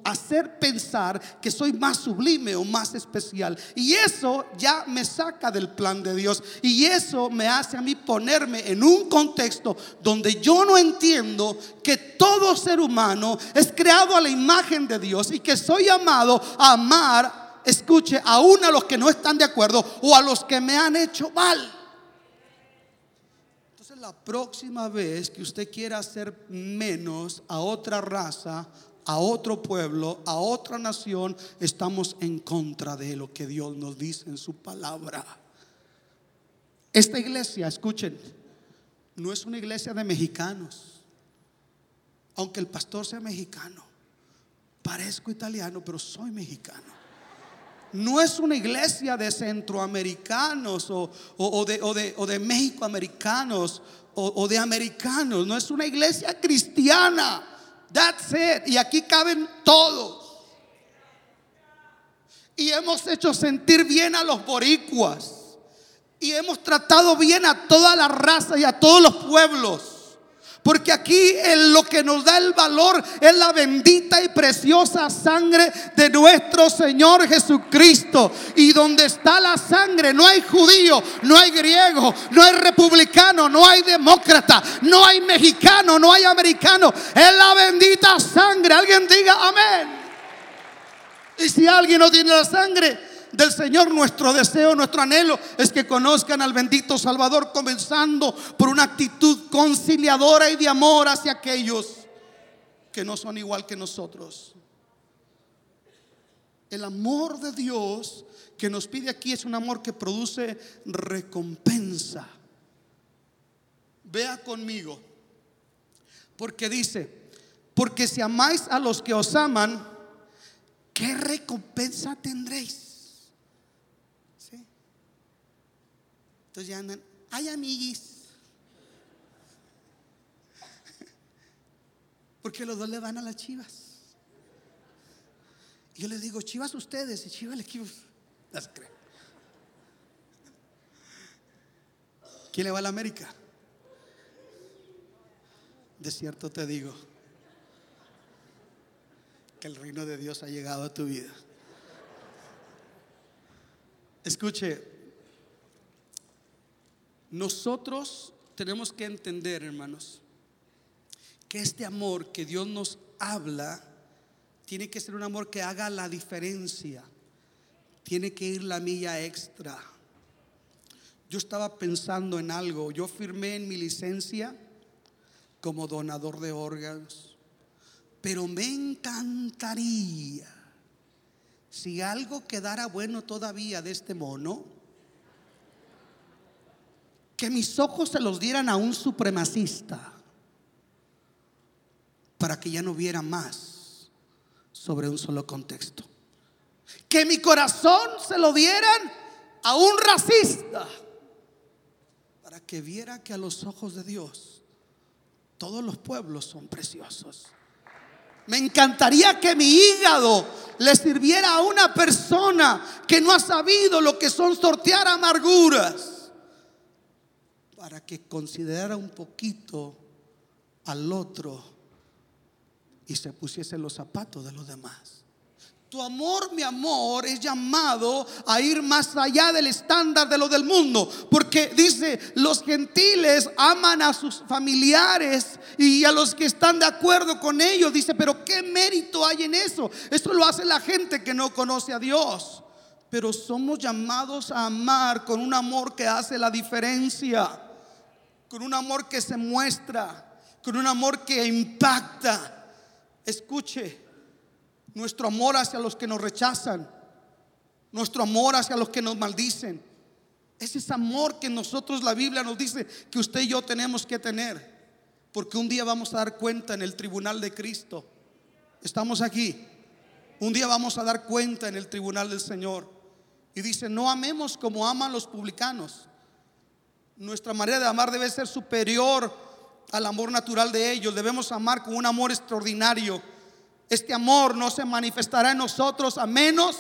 hacer pensar que soy más sublime o más especial, y eso ya me saca del plan de Dios, y eso me hace a mí ponerme en un contexto donde yo no entiendo que todo ser humano es creado a la imagen de Dios y que soy llamado a amar escuche, aún a los que no están de acuerdo o a los que me han hecho mal. Entonces la próxima vez que usted quiera hacer menos a otra raza, a otro pueblo, a otra nación, estamos en contra de lo que Dios nos dice en su palabra. Esta iglesia, escuchen, no es una iglesia de mexicanos, aunque el pastor sea mexicano. Parezco italiano, pero soy mexicano no es una iglesia de centroamericanos o, de, o de, o de mexicoamericanos o, de americanos, no es una iglesia cristiana. That's it. Y aquí caben todos. Y hemos hecho sentir bien a los boricuas. Y hemos tratado bien a toda la raza y a todos los pueblos. Porque aquí lo que nos da el valor es la bendita y preciosa sangre de nuestro Señor Jesucristo. Y donde está la sangre no hay judío, no hay griego, no hay republicano, no hay demócrata, no hay mexicano, no hay americano. Es la bendita sangre. Alguien diga amén. Y si alguien no tiene la sangre, del Señor, nuestro deseo, nuestro anhelo es que conozcan al bendito Salvador, comenzando por una actitud conciliadora y de amor hacia aquellos que no son igual que nosotros. El amor de Dios que nos pide aquí es un amor que produce recompensa. Vea conmigo, porque dice, porque si amáis a los que os aman, ¿qué recompensa tendréis? Entonces ya andan, ay amiguis. Porque los dos le van a las chivas. Y yo les digo, chivas ustedes y chivas el equipo. Las creo. ¿Quién le va a la América? De cierto te digo que el reino de Dios ha llegado a tu vida. Escuche, nosotros tenemos que entender, hermanos, que este amor que Dios nos habla tiene que ser un amor que haga la diferencia. Tiene que ir la milla extra. Yo estaba pensando en algo. Yo firmé en mi licencia como donador de órganos. Pero me encantaría si algo quedara bueno todavía de este mono que mis ojos se los dieran a un supremacista para que ya no viera más sobre un solo contexto. Que mi corazón se lo dieran a un racista para que viera que a los ojos de Dios todos los pueblos son preciosos. Me encantaría que mi hígado le sirviera a una persona que no ha sabido lo que son sortear amarguras para que considerara un poquito al otro y se pusiese los zapatos de los demás. Tu amor, mi amor, es llamado a ir más allá del estándar de lo del mundo. Porque dice, los gentiles aman a sus familiares y a los que están de acuerdo con ellos. Dice, pero ¿qué mérito hay en eso? Esto lo hace la gente que no conoce a Dios. Pero somos llamados a amar con un amor que hace la diferencia con un amor que se muestra, con un amor que impacta. Escuche, nuestro amor hacia los que nos rechazan, nuestro amor hacia los que nos maldicen. Es ese amor que nosotros la Biblia nos dice que usted y yo tenemos que tener. Porque un día vamos a dar cuenta en el tribunal de Cristo. Estamos aquí. Un día vamos a dar cuenta en el tribunal del Señor. Y dice, no amemos como aman los publicanos. Nuestra manera de amar debe ser superior al amor natural de ellos. Debemos amar con un amor extraordinario. Este amor no se manifestará en nosotros a menos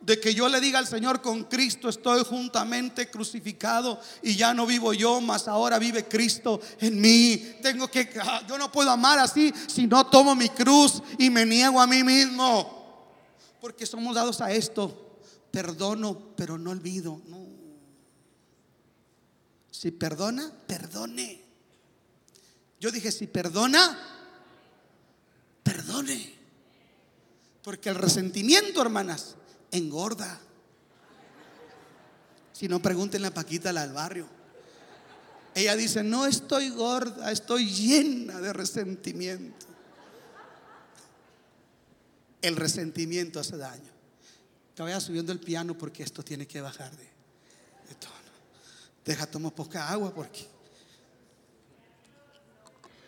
de que yo le diga al Señor, con Cristo estoy juntamente crucificado y ya no vivo yo, mas ahora vive Cristo en mí. Tengo que, ah, yo no puedo amar así si no tomo mi cruz y me niego a mí mismo. Porque somos dados a esto. Perdono, pero no olvido. Si perdona, perdone. Yo dije, si perdona, perdone. Porque el resentimiento, hermanas, engorda. Si no, pregúntenle a Paquita, la del barrio. Ella dice, no estoy gorda, estoy llena de resentimiento. El resentimiento hace daño. Te vaya subiendo el piano porque esto tiene que bajar de. Deja, tomo poca agua porque.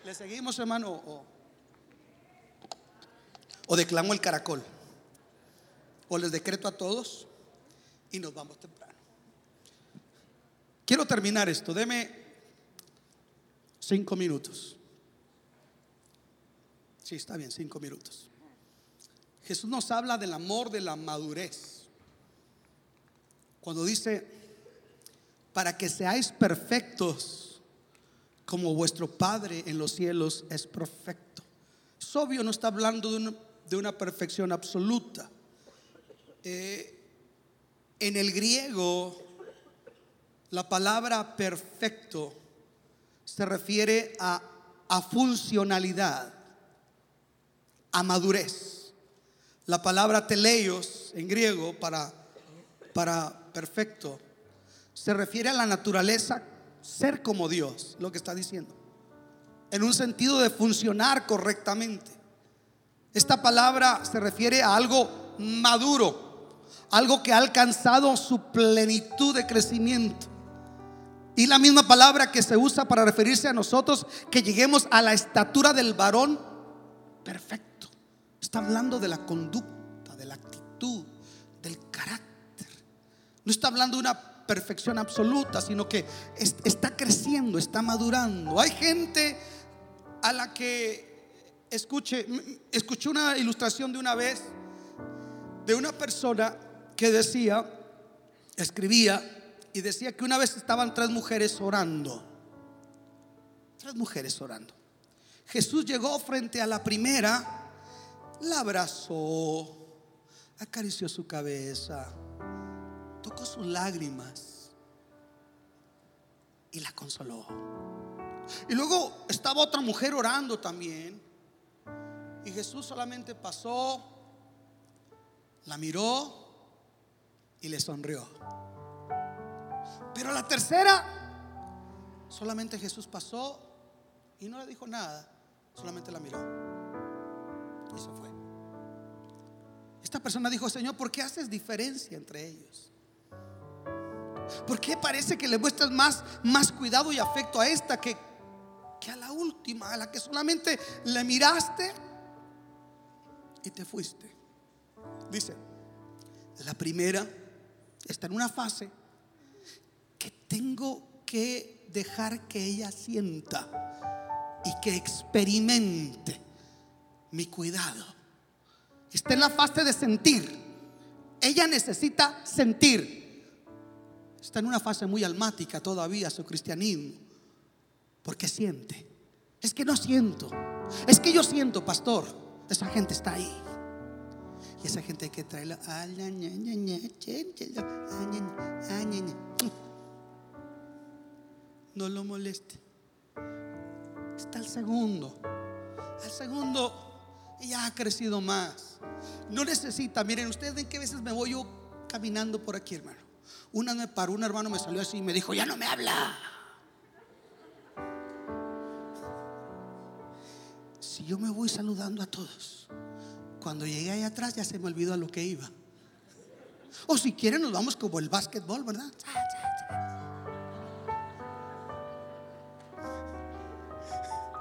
¿Le seguimos, hermano? O, o declamo el caracol. O les decreto a todos y nos vamos temprano. Quiero terminar esto. Deme cinco minutos. Sí, está bien, cinco minutos. Jesús nos habla del amor de la madurez. Cuando dice, para que seáis perfectos como vuestro Padre en los cielos es perfecto. Es obvio, no está hablando de una, de una perfección absoluta. Eh, en el griego, la palabra perfecto se refiere a, a funcionalidad, a madurez. La palabra teleios en griego para, para perfecto se refiere a la naturaleza, ser como Dios, lo que está diciendo, en un sentido de funcionar correctamente. Esta palabra se refiere a algo maduro, algo que ha alcanzado su plenitud de crecimiento. Y la misma palabra que se usa para referirse a nosotros, que lleguemos a la estatura del varón perfecto. Está hablando de la conducta, de la actitud, del carácter. No está hablando de una perfección absoluta, sino que está creciendo, está madurando. Hay gente a la que escuche, escuché una ilustración de una vez de una persona que decía, escribía, y decía que una vez estaban tres mujeres orando. Tres mujeres orando. Jesús llegó frente a la primera, la abrazó, acarició su cabeza, tocó sus lágrimas y la consoló. Y luego estaba otra mujer orando también. Y Jesús solamente pasó, la miró y le sonrió. Pero la tercera, solamente Jesús pasó y no le dijo nada, solamente la miró. Y se fue. Esta persona dijo, Señor, ¿por qué haces diferencia entre ellos? ¿Por qué parece que le muestras más, más cuidado y afecto a esta que, que a la última, a la que solamente le miraste y te fuiste? Dice, la primera está en una fase que tengo que dejar que ella sienta y que experimente mi cuidado. Está en la fase de sentir. Ella necesita sentir. Está en una fase muy almática todavía su cristianismo. Porque siente. Es que no siento. Es que yo siento, pastor. Esa gente está ahí. Y esa gente hay que traerla. No lo moleste. Está el segundo. El segundo ya ha crecido más. No necesita. Miren, ustedes ven que veces me voy yo caminando por aquí, hermano. Una me paró, un hermano me salió así y me dijo, ya no me habla. Si yo me voy saludando a todos, cuando llegué ahí atrás ya se me olvidó a lo que iba. O si quieren nos vamos como el básquetbol, ¿verdad?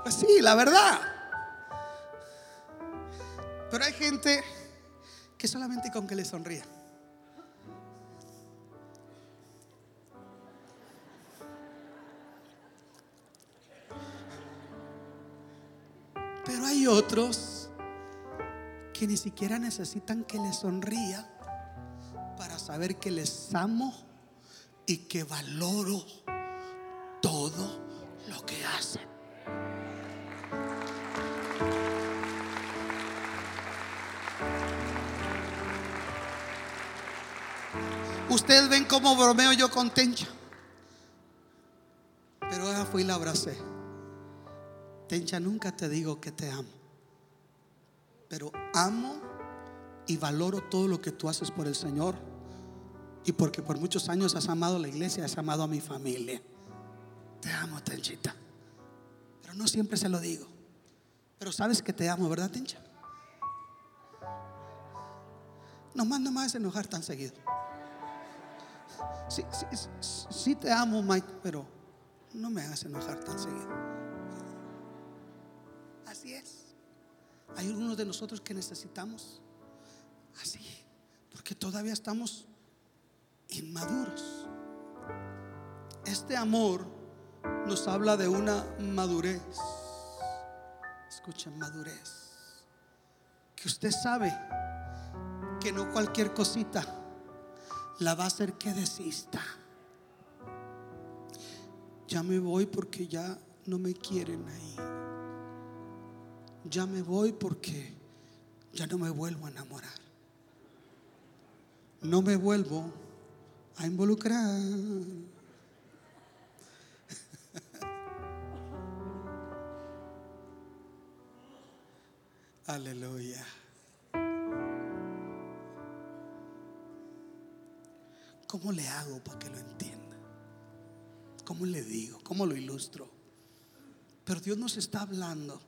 Pues sí, la verdad. Pero hay gente que solamente con que le sonría. Otros que ni siquiera necesitan que les sonría para saber que les amo y que valoro todo lo que hacen. Ustedes ven cómo bromeo yo con Tencha. Pero ella fui y la abracé. Tencha, nunca te digo que te amo. Pero amo y valoro todo lo que tú haces por el Señor. Y porque por muchos años has amado a la iglesia, has amado a mi familia. Te amo, Tenchita. Pero no siempre se lo digo. Pero sabes que te amo, ¿verdad, Tencha? No mando más enojar tan seguido. Sí, sí, sí, te amo, Mike, pero no me hagas enojar tan seguido. Así es. Hay algunos de nosotros que necesitamos así, porque todavía estamos inmaduros. Este amor nos habla de una madurez. Escuchen, madurez. Que usted sabe que no cualquier cosita la va a hacer que desista. Ya me voy porque ya no me quieren ahí. Ya me voy porque ya no me vuelvo a enamorar. No me vuelvo a involucrar. Aleluya. ¿Cómo le hago para que lo entienda? ¿Cómo le digo? ¿Cómo lo ilustro? Pero Dios nos está hablando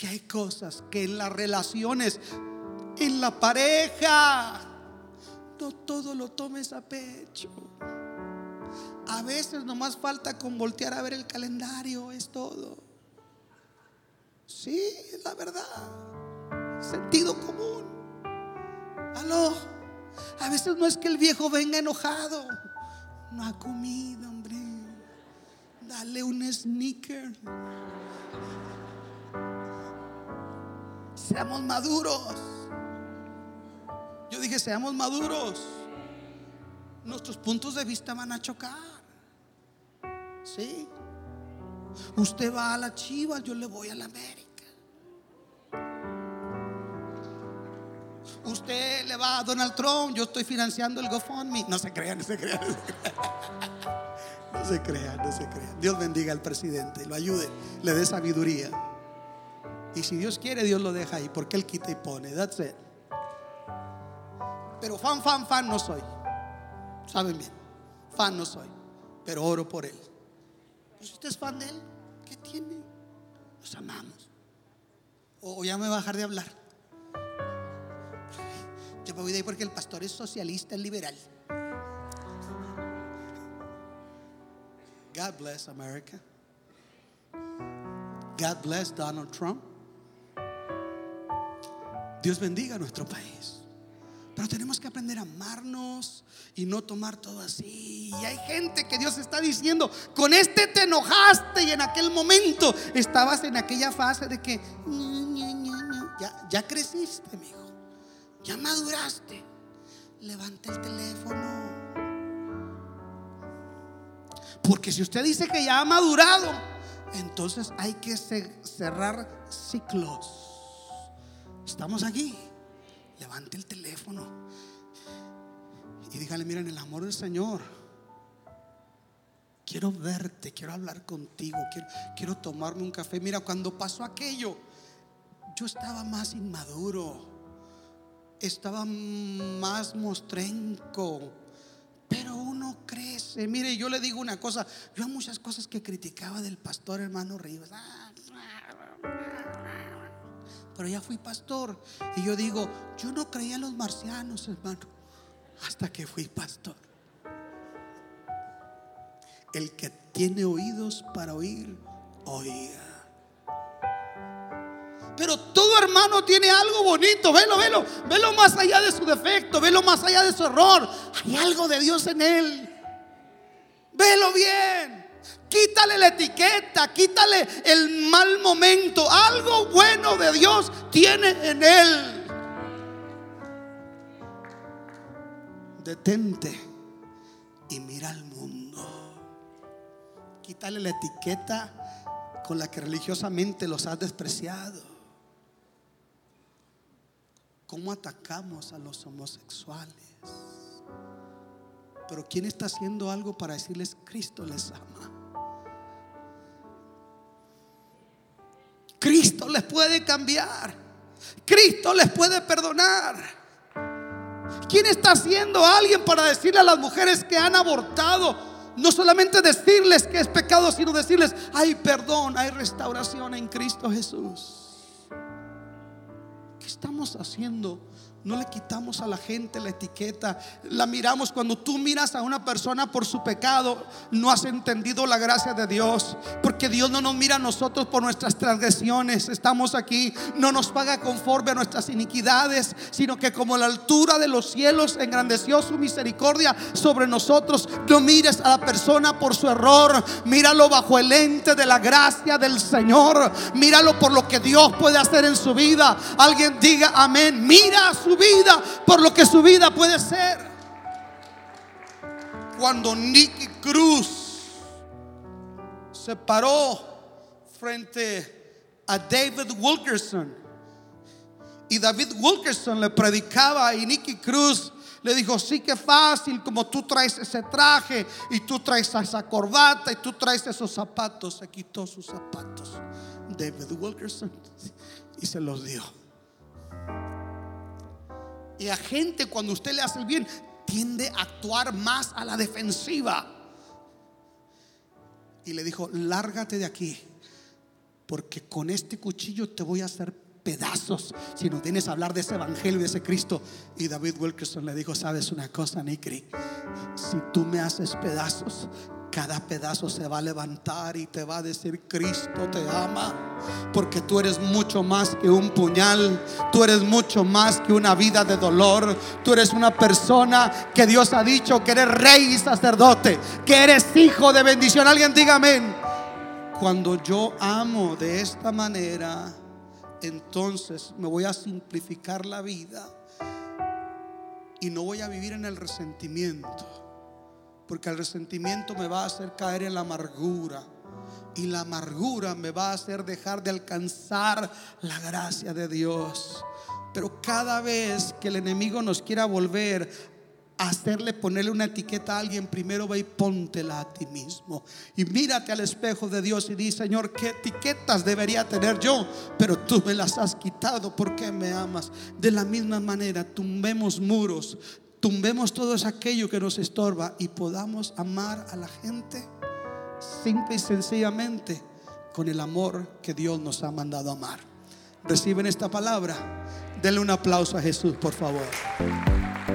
que hay cosas que en las relaciones, en la pareja, no todo lo tomes a pecho. A veces nomás falta con voltear a ver el calendario, es todo. Sí, es la verdad. Sentido común. Aló. A veces no es que el viejo venga enojado. No ha comido, hombre. Dale un sneaker. Seamos maduros. Yo dije, seamos maduros. Nuestros puntos de vista van a chocar. Sí. Usted va a la Chivas, yo le voy a la América. Usted le va a Donald Trump, yo estoy financiando el GoFundMe. No se crean, no se crean. No se crean, no se crean. Dios bendiga al presidente, lo ayude, le dé sabiduría. Y si Dios quiere, Dios lo deja ahí, porque Él quita y pone. That's it. Pero fan, fan, fan no soy. Saben bien, fan no soy, pero oro por Él. Si usted es fan de Él, ¿qué tiene? Los amamos. O ya me va a dejar de hablar. Yo me voy de ahí porque el pastor es socialista, es liberal. God bless America. God bless Donald Trump. Dios bendiga a nuestro país. Pero tenemos que aprender a amarnos y no tomar todo así. Y hay gente que Dios está diciendo, con este te enojaste y en aquel momento estabas en aquella fase de que ya, ya creciste, mi hijo. Ya maduraste. Levanta el teléfono. Porque si usted dice que ya ha madurado, entonces hay que cerrar ciclos. Estamos aquí. Levante el teléfono y dígale, miren, el amor del Señor. Quiero verte, quiero hablar contigo, quiero, quiero tomarme un café. Mira, cuando pasó aquello, yo estaba más inmaduro, estaba más mostrenco, pero uno crece. Mire, yo le digo una cosa, yo muchas cosas que criticaba del pastor hermano Rivas. Pero ya fui pastor y yo digo, yo no creía en los marcianos, hermano, hasta que fui pastor. El que tiene oídos para oír, oiga. Pero todo hermano tiene algo bonito. Velo, velo. Velo más allá de su defecto. Velo más allá de su error. Hay algo de Dios en él. Velo bien. Quítale la etiqueta. Quítale el mal momento. Algo bueno de Dios tiene en él. Detente y mira al mundo. Quítale la etiqueta con la que religiosamente los has despreciado cómo atacamos a los homosexuales. Pero ¿quién está haciendo algo para decirles Cristo les ama? Cristo les puede cambiar. Cristo les puede perdonar. ¿Quién está haciendo alguien para decirle a las mujeres que han abortado? No solamente decirles que es pecado, sino decirles, hay perdón, hay restauración en Cristo Jesús estamos haciendo? No le quitamos a la gente la etiqueta, la miramos. Cuando tú miras a una persona por su pecado, no has entendido la gracia de Dios. Porque Dios no nos mira a nosotros por nuestras transgresiones. Estamos aquí, no nos paga conforme a nuestras iniquidades, sino que como la altura de los cielos engrandeció su misericordia sobre nosotros. No mires a la persona por su error, míralo bajo el ente de la gracia del Señor. Míralo por lo que Dios puede hacer en su vida. Alguien diga amén. Mira a su vida por lo que su vida puede ser. Cuando Nicky Cruz se paró frente a David Wilkerson. Y David Wilkerson le predicaba y Nicky Cruz le dijo, sí que fácil, como tú traes ese traje y tú traes esa corbata y tú traes esos zapatos. Se quitó sus zapatos. David Wilkerson y se los dio. Y a gente cuando usted le hace el bien tiende a actuar más a la defensiva. Y le dijo, lárgate de aquí, porque con este cuchillo te voy a hacer pedazos si no tienes a hablar de ese evangelio, de ese Cristo. Y David Wilkerson le dijo, sabes una cosa, Nikri, si tú me haces pedazos, cada pedazo se va a levantar y te va a decir, Cristo te ama, porque tú eres mucho más que un puñal, tú eres mucho más que una vida de dolor, tú eres una persona que Dios ha dicho que eres rey y sacerdote, que eres hijo de bendición. Alguien diga amén. Cuando yo amo de esta manera, entonces me voy a simplificar la vida y no voy a vivir en el resentimiento porque el resentimiento me va a hacer caer en la amargura. Y la amargura me va a hacer dejar de alcanzar la gracia de Dios. Pero cada vez que el enemigo nos quiera volver a hacerle ponerle una etiqueta a alguien, primero ve y póntela a ti mismo. Y mírate al espejo de Dios y di, Señor, ¿qué etiquetas debería tener yo? Pero tú me las has quitado porque me amas. De la misma manera, tumbemos muros, tumbemos todo aquello que nos estorba y podamos amar a la gente simple y sencillamente con el amor que Dios nos ha mandado amar. ¿Reciben esta palabra? Denle un aplauso a Jesús, por favor.